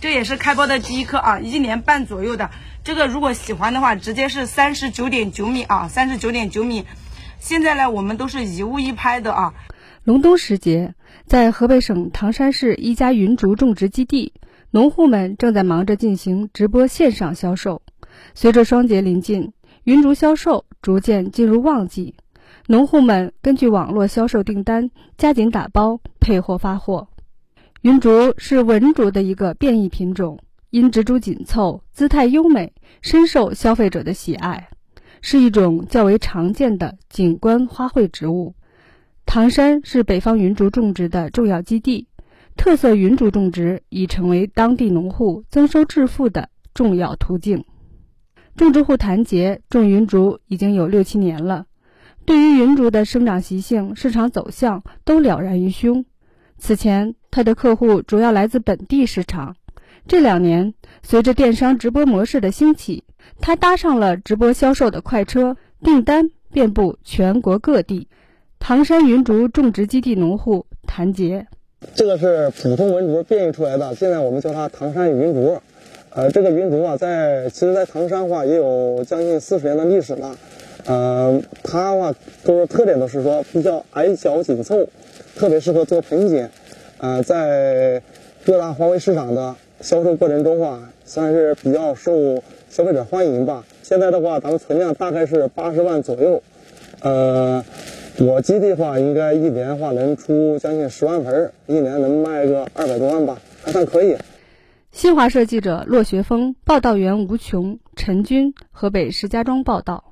这也是开包的第一颗啊，一年半左右的。这个如果喜欢的话，直接是三十九点九米啊，三十九点九米。现在呢，我们都是一物一拍的啊。隆冬时节，在河北省唐山市一家云竹种植基地，农户们正在忙着进行直播线上销售。随着双节临近，云竹销售逐渐进入旺季，农户们根据网络销售订单，加紧打包配货发货。云竹是文竹的一个变异品种，因植株紧凑、姿态优美，深受消费者的喜爱，是一种较为常见的景观花卉植物。唐山是北方云竹种植的重要基地，特色云竹种植已成为当地农户增收致富的重要途径。种植户谭杰种云竹已经有六七年了，对于云竹的生长习性、市场走向都了然于胸。此前，他的客户主要来自本地市场。这两年，随着电商直播模式的兴起，他搭上了直播销售的快车，订单遍布全国各地。唐山云竹种植基地农户谭杰：“这个是普通文竹变异出来的，现在我们叫它唐山云竹。呃，这个云竹啊，在其实，在唐山话也有将近四十年的历史了。呃，它的话都是特点都是说比较矮小紧凑。”特别适合做盆景，呃，在各大花卉市场的销售过程中啊，算是比较受消费者欢迎吧。现在的话，咱们存量大概是八十万左右，呃，我基地的话，应该一年的话能出将近十万盆，一年能卖个二百多万吧，还算可以。新华社记者骆学峰、报道员吴琼、陈军，河北石家庄报道。